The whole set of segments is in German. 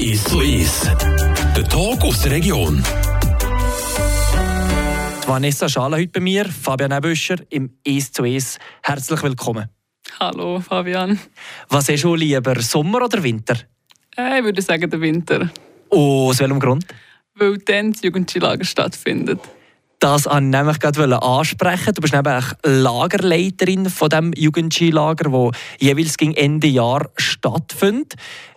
Ist so ist. Der Talk aus der Region. Vanessa Schala heute bei mir, Fabian Ebüscher im «Es zu Es». Herzlich willkommen. Hallo Fabian. Was ist schon lieber, Sommer oder Winter? Äh, ich würde sagen der Winter. Oh, aus welchem Grund? Weil dann das Jugendskilager stattfindet. Das wollte ich nämlich gerade ansprechen. Du bist nämlich Lagerleiterin von dem Jugendskilager, wo jeweils gegen Ende Jahr stattfindet.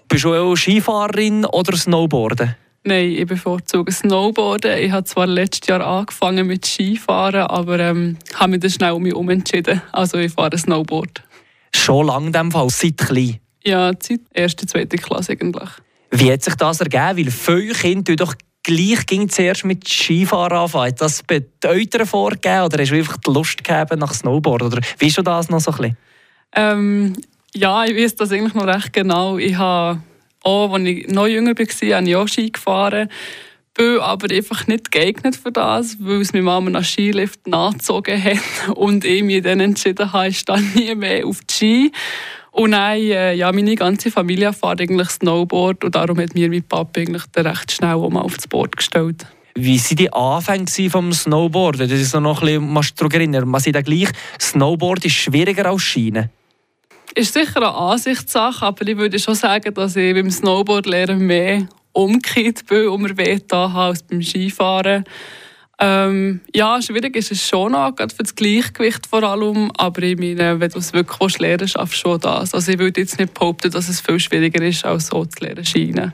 Bist du auch Skifahrerin oder Snowboarden? Nein, ich bevorzuge Snowboarden. Ich habe zwar letztes Jahr angefangen mit Skifahren, aber ähm, habe mich dann schnell um mich umentschieden. Also ich fahre Snowboard. Schon lange in dem Fall, seit klein? Ja, seit erste, zweite Klasse eigentlich. Wie hat sich das ergeben? Weil viele Kinder doch gleich ging zuerst mit Skifahren anfangen. Hat das bei vorgegeben oder hast du einfach die Lust gegeben nach Snowboard? Oder wie ist das noch so ein bisschen? Ähm, ja, ich weiß das eigentlich noch recht genau. Ich habe auch, als ich noch jünger war, habe ich auch Ski gefahren. Bin aber einfach nicht geeignet für das, weil es mir Mama nach Skilift nachgezogen hat und ich mich dann entschieden habe, ich dann nie mehr auf die Ski. Und dann, äh, ja, meine ganze Familie fährt eigentlich Snowboard und darum hat mir mein Papa eigentlich recht schnell auch mal aufs Board gestellt. Wie waren die Anfänge vom Snowboard? Das ist noch ein bisschen, daran erinnern, man sieht gleich, Snowboard ist schwieriger als Schienen. Ist sicher eine Ansichtssache, aber ich würde schon sagen, dass ich beim Snowboardlernen mehr umgekehrt bin und mir weh als beim Skifahren. Ähm, ja, schwierig ist es schon noch, gerade für das Gleichgewicht vor allem, aber ich meine, wenn du es wirklich lernen willst, schaffst du schon das. Also ich würde jetzt nicht behaupten, dass es viel schwieriger ist, als so zu lernen scheinen.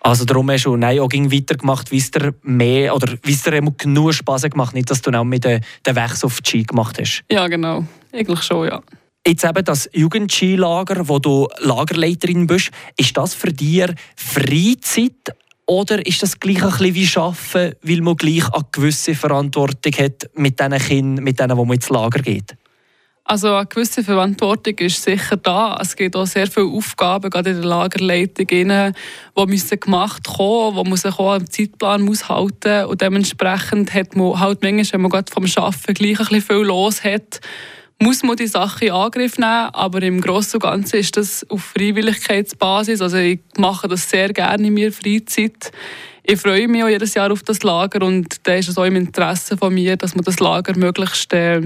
Also darum hast du nein, auch weitergemacht, wie es dir mehr oder wie es dir genug Spass gemacht nicht, dass du auch mit den Wechsel auf die Ski gemacht hast. Ja, genau. Eigentlich schon, ja. Jetzt eben das Jugendskilager, wo du Lagerleiterin bist, ist das für dich Freizeit oder ist das gleich ein bisschen wie Arbeiten, weil man gleich eine gewisse Verantwortung hat mit diesen Kindern, mit denen, wo man ins Lager geht? Also eine gewisse Verantwortung ist sicher da. Es gibt auch sehr viele Aufgaben, gerade in der Lagerleitung, die müssen gemacht werden, wo man sich auch am Zeitplan muss. Und dementsprechend hat man halt manchmal, wenn man gerade vom Arbeiten gleich ein bisschen viel los hat, muss man die Sache in Angriff nehmen, aber im Großen und Ganzen ist das auf Freiwilligkeitsbasis. Also ich mache das sehr gerne in meiner Freizeit. Ich freue mich auch jedes Jahr auf das Lager und da ist es auch im Interesse von mir, dass man das Lager möglichst äh,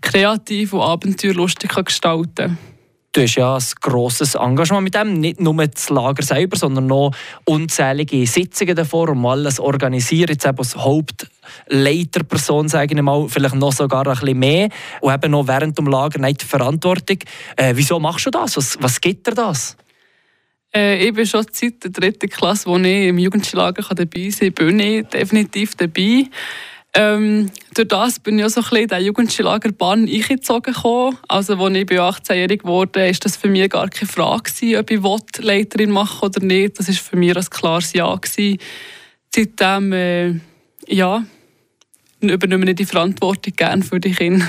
kreativ und abenteuerlustig gestalten kann du hast ja ein grosses Engagement mit dem. Nicht nur das Lager selber, sondern noch unzählige Sitzungen davor und alles organisieren. Jetzt eben als Hauptleiterperson, sage ich mal, vielleicht noch sogar ein bisschen mehr. Und eben noch während dem Lager nicht die Verantwortung. Äh, wieso machst du das? Was, was gibt dir das? Äh, ich bin schon seit der dritten Klasse, wo ich im Jugendlager dabei sein kann, bin ich definitiv dabei. Ähm, durch das bin ich auch so ein bisschen in den Jugendskilagerbahn eingezogen Also, als ich 18-jährig wurde, war das für mich gar keine Frage, gewesen, ob ich Leiterin machen oder nicht. Das war für mich ein klares Ja. Gewesen. Seitdem, äh, ja, übernehme ich die Verantwortung gerne für die Kinder.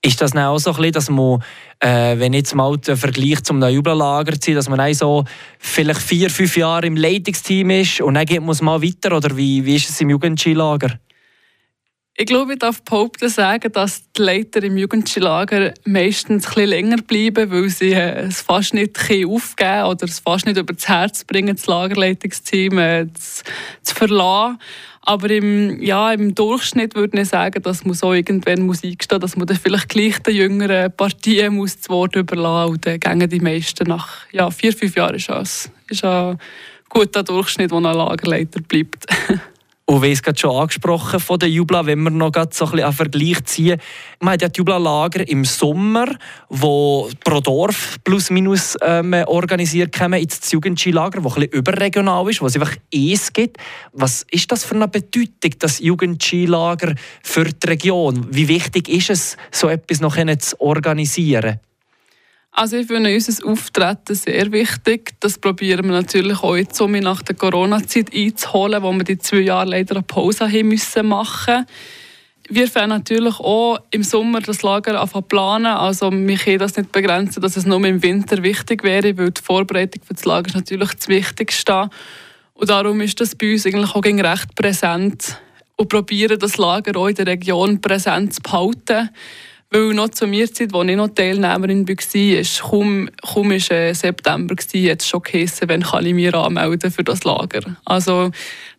Ist das auch so ein bisschen, dass man, äh, wenn jetzt mal den Vergleich zum Jubellager zieht, dass man auch so vielleicht vier, fünf Jahre im Leitungsteam ist und dann geht man mal weiter? Oder wie, wie ist es im Jugendskilager? Ich glaube, ich darf behaupten sagen, dass die Leiter im Jugendskilager meistens etwas länger bleiben, weil sie äh, es fast nicht aufgeben oder es fast nicht über das Herz bringen, das Lagerleitungsteam äh, zu, verlassen. Aber im, ja, im Durchschnitt würde ich sagen, dass man so irgendwann muss eingestehen dass man dann vielleicht gleich den jüngeren Partien muss das Wort überlassen und dann gehen die meisten nach ja, vier, fünf Jahren ist das ist ein guter Durchschnitt, wo ein Lagerleiter bleibt. Und wie es gerade schon angesprochen von der Jubla, wenn wir noch so ein bisschen einen Vergleich ziehen. Man hat ja die Jubla-Lager im Sommer, wo pro Dorf plus minus ähm, organisiert kommen, ins das Jugendskilager, das ein bisschen überregional ist, wo es einfach es gibt. Was ist das für eine Bedeutung, das Jugendskilager für die Region? Wie wichtig ist es, so etwas noch zu organisieren? Also ich finde unser Auftreten sehr wichtig. Das probieren wir natürlich auch jetzt, um nach der Corona-Zeit einzuholen, wo wir die zwei Jahre leider eine Pause haben müssen machen wir fangen natürlich auch im Sommer das Lager an planen. Also wir können das nicht begrenzen, dass es nur im Winter wichtig wäre, weil die Vorbereitung für das Lager ist natürlich das Wichtigste. Und darum ist das bei uns eigentlich auch recht präsent und probieren das Lager auch in der Region präsent zu behalten Weil noch zu mir Zeit, als ich noch Teilnehmerin war, kaum, kaum war äh, September, jetzt schon geheissen, wenn kann ich mich anmelden für das Lager. Also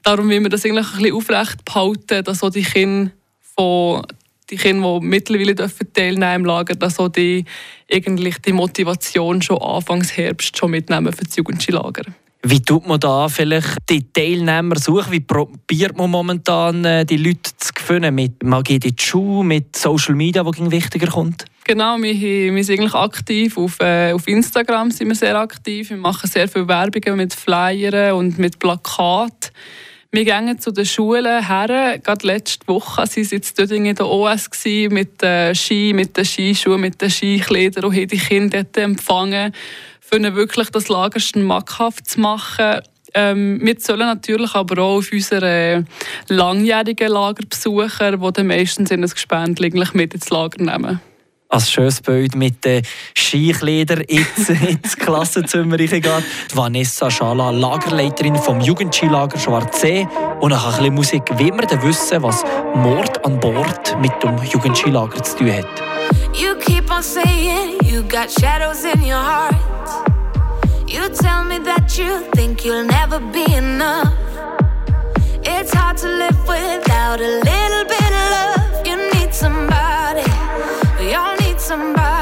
darum will wir das eigentlich ein bisschen aufrecht behalten, dass auch die Kinder von die Kinder, die mittlerweile dürfen teilnehmen im Lager, dass auch die, eigentlich die Motivation schon Anfangs Herbst schon mitnehmen für das Jugendskilager. Wie tut man da vielleicht die Teilnehmer suchen? Wie probiert man momentan äh, die Leute zu gewinnen? Mit, man die Schule, mit Social Media, wo wichtiger kommt? Genau, wir, wir sind eigentlich aktiv. Auf, äh, auf Instagram sind wir sehr aktiv. Wir machen sehr viel Werbung mit Flyern und mit Plakaten. Wir gehen zu den Schulen her. Gerade letzte Woche waren sie jetzt dort in der OS mit den Ski, mit den Skischuhen, mit den Skikleidern und haben die Kinder dort empfangen ihnen wirklich das Lager schmackhaft zu machen. Ähm, wir sollen natürlich aber auch auf unsere langjährigen Lagerbesucher, die dann meistens in ein Gespendel mit ins Lager nehmen. Als schönes Bild mit den Skikleidern ins, ins Klassenzimmer geht. Vanessa Schala, Lagerleiterin vom Jugendskilager Schwarzsee. Und nach ein bisschen Musik will wir dann wissen, was Mord an Bord mit dem Jugendskilager zu tun hat. You keep on saying you got shadows in your heart. You tell me that you think you'll never be enough. It's hard to live without a little bit of love. You need somebody, somebody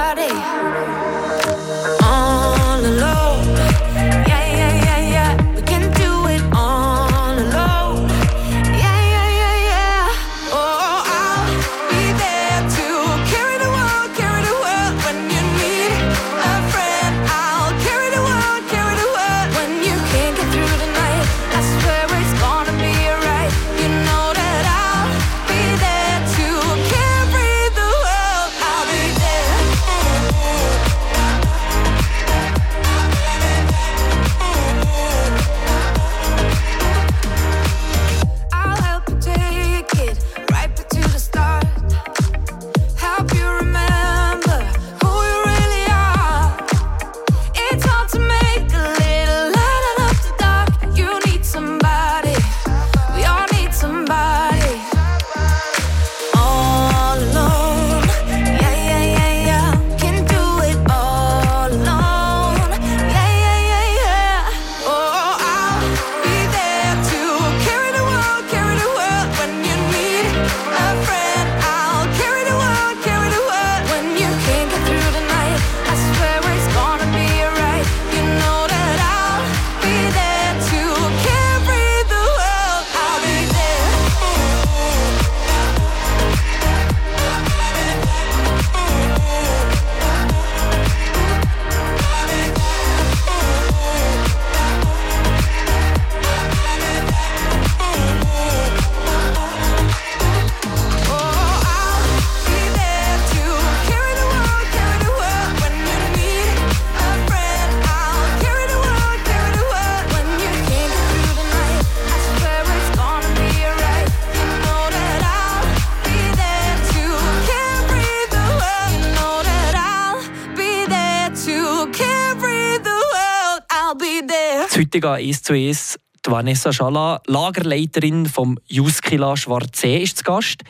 somebody. heutige 1 zu 1 die Vanessa Schala, Lagerleiterin vom Juskila Schwarzsee, ist zu Gast.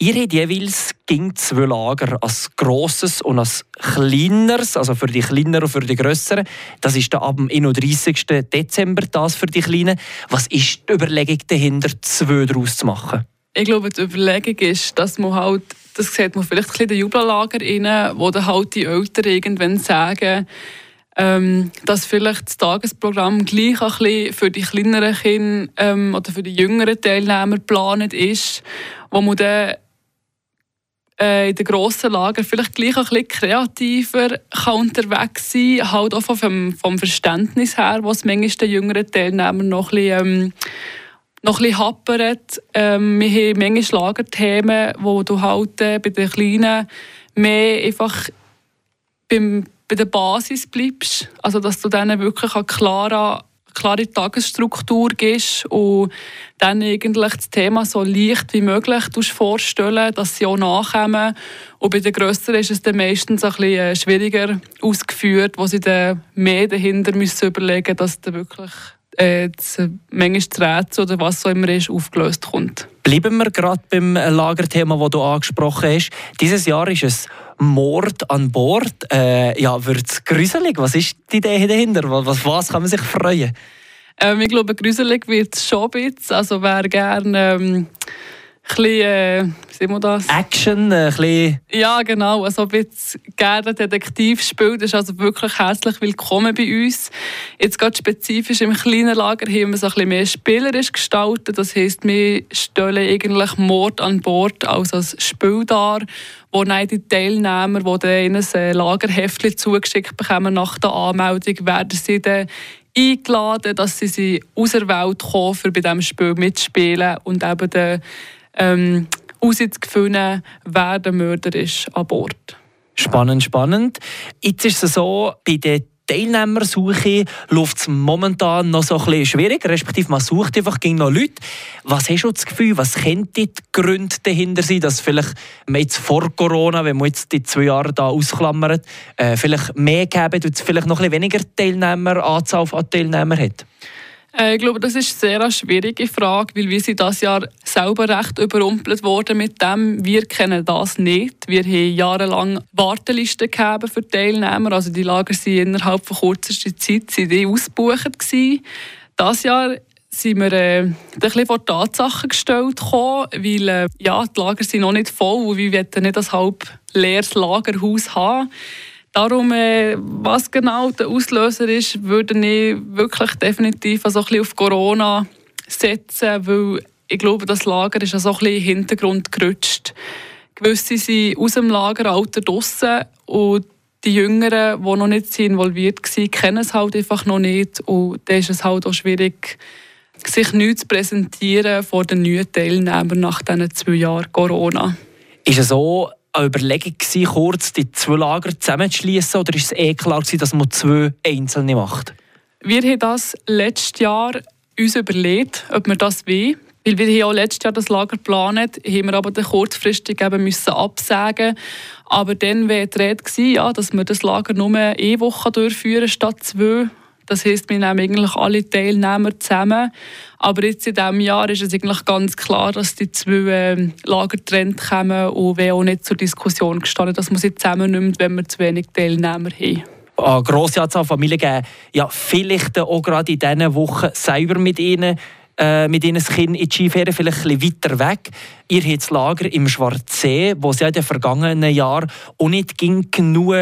Ihr habt jeweils ging zwei Lager, als grosses und als kleineres, also für die kleineren und für die grösseren. Das ist dann ab dem 31. Dezember das für die Kleinen. Was ist die Überlegung dahinter, zwei daraus zu machen? Ich glaube, die Überlegung ist, dass man halt, das sieht man vielleicht ein bisschen in den Jubellager wo dann halt die Eltern irgendwann sagen, ähm, dass vielleicht das Tagesprogramm gleich ein bisschen für die kleineren Kinder ähm, oder für die jüngeren Teilnehmer geplant ist, wo man dann äh, in den grossen Lager vielleicht gleich ein bisschen kreativer kann unterwegs sein kann, halt auch vom, vom Verständnis her, was manchmal den jüngeren Teilnehmern noch ein bisschen, ähm, noch ein happert. Ähm, wir haben manchmal Lagerthemen, wo du halt äh, bei den Kleinen mehr einfach beim bei der Basis bleibst. Also, dass du denen wirklich eine klare, klare Tagesstruktur gibst und dann eigentlich das Thema so leicht wie möglich vorstellen, dass sie auch nachkommen. Und bei den Grösseren ist es dann meistens ein bisschen äh, schwieriger ausgeführt, wo sie dann mehr dahinter müssen überlegen müssen, dass du wirklich äh, das, manchmal das Rätsel oder was so immer ist, aufgelöst kommt. Bleiben wir gerade beim Lagerthema, das du angesprochen hast. Dieses Jahr ist es Mord an Bord. Äh, ja, wird es gruselig? Was ist die Idee dahinter? Was, was kann man sich freuen? Ähm, ich glaube, gruselig wird es schon ein bisschen. Also wer gerne ähm, bisschen, äh, wie sehen wir das? Action, äh, ein bisschen... Ja, genau. Also ein bisschen gerne Detektiv spielt, ist also wirklich herzlich willkommen bei uns. Jetzt gerade spezifisch im kleinen Lager haben wir es ein bisschen mehr spielerisch gestaltet. Das heisst, wir stellen eigentlich Mord an Bord als, als Spiel dar, wo dann die Teilnehmer, die dann ein äh, Lagerheftchen zugeschickt bekommen nach der Anmeldung, werden sie dann eingeladen, dass sie, sie aus der Welt kommen, für bei diesem Spiel mitspielen und eben den ähm, herauszufinden, wer der Mörder ist an Bord. Spannend, spannend. Jetzt ist es so, bei der Teilnehmersuche läuft es momentan noch so ein bisschen schwierig, respektive man sucht einfach gegen noch Leute. Was hast du das Gefühl, was könnte die Gründe dahinter sein, dass vielleicht jetzt vor Corona, wenn man jetzt die zwei Jahre da ausklammert, äh, vielleicht mehr geben, und vielleicht noch ein bisschen weniger Teilnehmer, Anzahl an Teilnehmern hat? Äh, ich glaube, das ist eine sehr schwierige Frage, weil wir sind das Jahr selber recht überrumpelt worden mit dem. Wir kennen das nicht. Wir haben jahrelang Wartelisten gegeben für Teilnehmer. Also die Lager sind innerhalb von kürzester Zeit ausgebucht. Das Jahr sind wir äh, ein bisschen vor Tatsachen gestellt gekommen, weil äh, ja, die Lager sind noch nicht voll und wir wollen nicht ein halb leeres Lagerhaus haben. Darum, äh, was genau der Auslöser ist, würde ich wirklich definitiv also auf Corona setzen, weil ich glaube, das Lager ist also ein bisschen im Hintergrund gerutscht. Gewisse sind aus dem Lageralter draussen und die Jüngeren, die noch nicht involviert waren, kennen es halt einfach noch nicht und dann ist es halt auch schwierig, sich neu zu präsentieren vor den neuen Teilnehmern nach diesen zwei Jahren Corona. Ist es so, eine Überlegung, gewesen, kurz die zwei Lager zusammenzuschließen oder ist es eh klar, gewesen, dass man zwei einzelne macht? Wir haben das letztes Jahr uns überlegt, ob wir das wollen. Weil wir hier auch letztes Jahr das Lager geplant haben wir aber kurzfristig eben müssen absagen Aber dann war die Rede, ja, dass wir das Lager nur eine Woche durchführen statt zwei. Das heisst, wir nehmen eigentlich alle Teilnehmer zusammen. Aber jetzt in diesem Jahr ist es eigentlich ganz klar, dass die zwei äh, Lager getrennt kommen und wäre auch nicht zur Diskussion gestanden, dass man sie zusammennimmt, wenn wir zu wenig Teilnehmer haben. Eine grosse Anzahl Familien geben ja vielleicht auch gerade in diesen Wochen selber mit ihnen äh, mit ihren Kindern in die Skiferien, vielleicht ein bisschen weiter weg. Ihr habt das Lager im Schwarzsee, wo es ja in den vergangenen Jahren auch nicht genug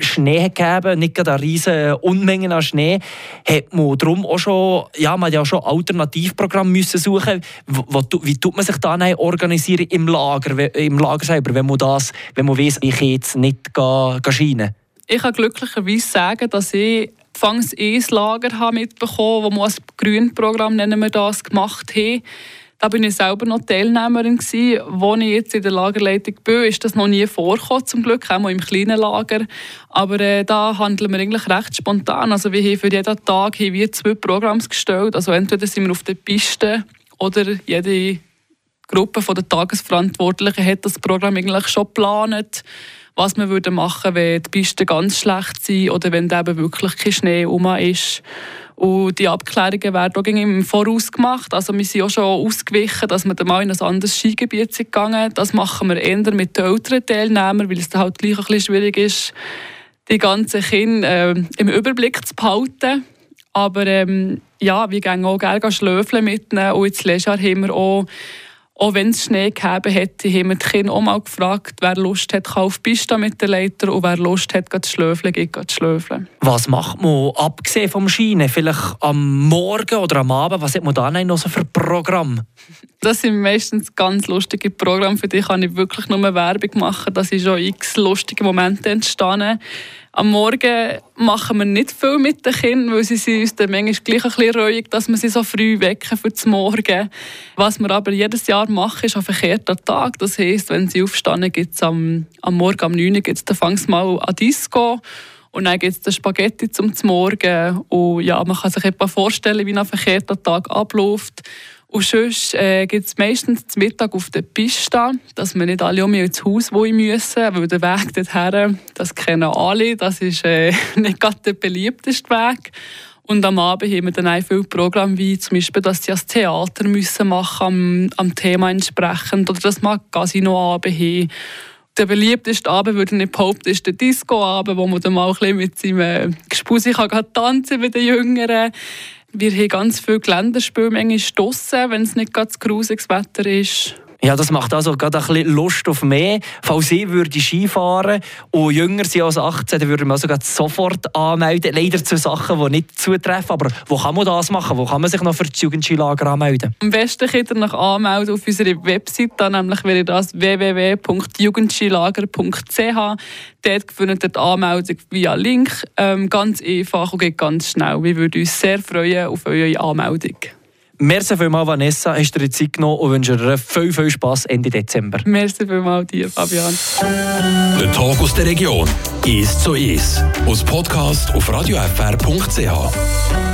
Schnee gegeben nicht gerade riesige Unmenge an Schnee. Hat man darum auch schon, ja, man hat ja schon Alternativprogramme müssen suchen Wie tut man sich da organisieren im Lager, im Lager selber, wenn man, das, wenn man weiss, ich jetzt nicht gehen, gehen Ich kann glücklicherweise sagen, dass ich anfangs ein Lager mitbekommen wo wir als Grünprogramm nennen wir das, gemacht haben. Da bin ich selber noch Teilnehmerin gewesen. Wo ich jetzt in der Lagerleitung bin, ist das noch nie vorgekommen, zum Glück, auch mal im kleinen Lager. Aber äh, da handeln wir eigentlich recht spontan. Also wir haben für jeden Tag haben wir zwei Programme gestellt. Also entweder sind wir auf der Piste oder jede Gruppe der Tagesverantwortlichen hat das Programm eigentlich schon geplant was man würde machen wenn die Pisten ganz schlecht sind oder wenn eben wirklich kein Schnee rum ist. Und die Abklärungen werden auch im Voraus gemacht. Also wir sind auch schon ausgewichen, dass wir dann mal in ein anderes Skigebiet sind gegangen. Das machen wir eher mit den älteren Teilnehmern, weil es dann halt gleich ein bisschen schwierig ist, die ganzen Kinder äh, im Überblick zu behalten. Aber ähm, ja, wir gehen auch gerne schlöfeln mit ihnen. Und jetzt letztes Jahr haben wir auch auch wenn es Schnee gegeben hätte, haben wir die Kinder auch mal gefragt, wer Lust hat, auf die Piste mit der Leiter und wer Lust hat, zu schlöfeln, geht zu schlöfeln. Was macht man, abgesehen vom Schienen, vielleicht am Morgen oder am Abend, was hat man da noch so für Programm? Das sind meistens ganz lustige Programme, für die kann ich wirklich nur Werbung machen. Da sind schon x lustige Momente entstanden. Am Morgen machen wir nicht viel mit den Kindern, weil sie sind uns dann manchmal gleich ein bisschen reuig, dass wir sie so früh wecken für den Morgen. Was wir aber jedes Jahr machen, ist ein verkehrter Tag. Das heisst, wenn sie aufstehen, gibt es am, am Morgen um 9 Uhr gibt's dann mal an Disco. Und dann gibt es Spaghetti zum Morgen. Und ja, man kann sich etwa vorstellen, wie ein verkehrter Tag abläuft. Und sonst äh, gibt es meistens zum Mittag auf der Piste, dass wir nicht alle um ins Haus wollen müssen, weil der Weg dorthin, das kennen alle, das ist äh, nicht gerade der beliebteste Weg. Und am Abend haben wir dann auch viele Programme, wie zum Beispiel, dass sie das Theater müssen machen am, am Thema entsprechend oder dass man Casino-Abend haben. Der beliebteste Abend, würde ich nicht behaupten, ist der Disco-Abend, wo man dann mal ein bisschen mit seinem Gespusi kann tanzen mit den Jüngeren. Wir haben ganz viele Geländerspiele, manchmal stossen, wenn es nicht ganz grusiges Wetter ist. Ja, das macht also gerade ein bisschen Lust auf mehr. Falls ich würde Skifahren und jünger sind als 18, dann würde man also sofort anmelden. Leider zu Sachen, die nicht zutreffen. Aber wo kann man das machen? Wo kann man sich noch für das Jugendskilager anmelden? Am besten könnt ihr noch anmelden auf unserer Website. nämlich wäre das www.jugendskilager.ch. Dort findet ihr die Anmeldung via Link. Ähm, ganz einfach und geht ganz schnell. Wir würden uns sehr freuen auf eure Anmeldung. Merci vielmals, Vanessa, hast du dir Zeit genommen und wünsche dir viel, viel Spass Ende Dezember. Merci vielmals dir, Fabian. Der Tag aus der Region ist so ist. Aus Podcast auf radiofr.ch.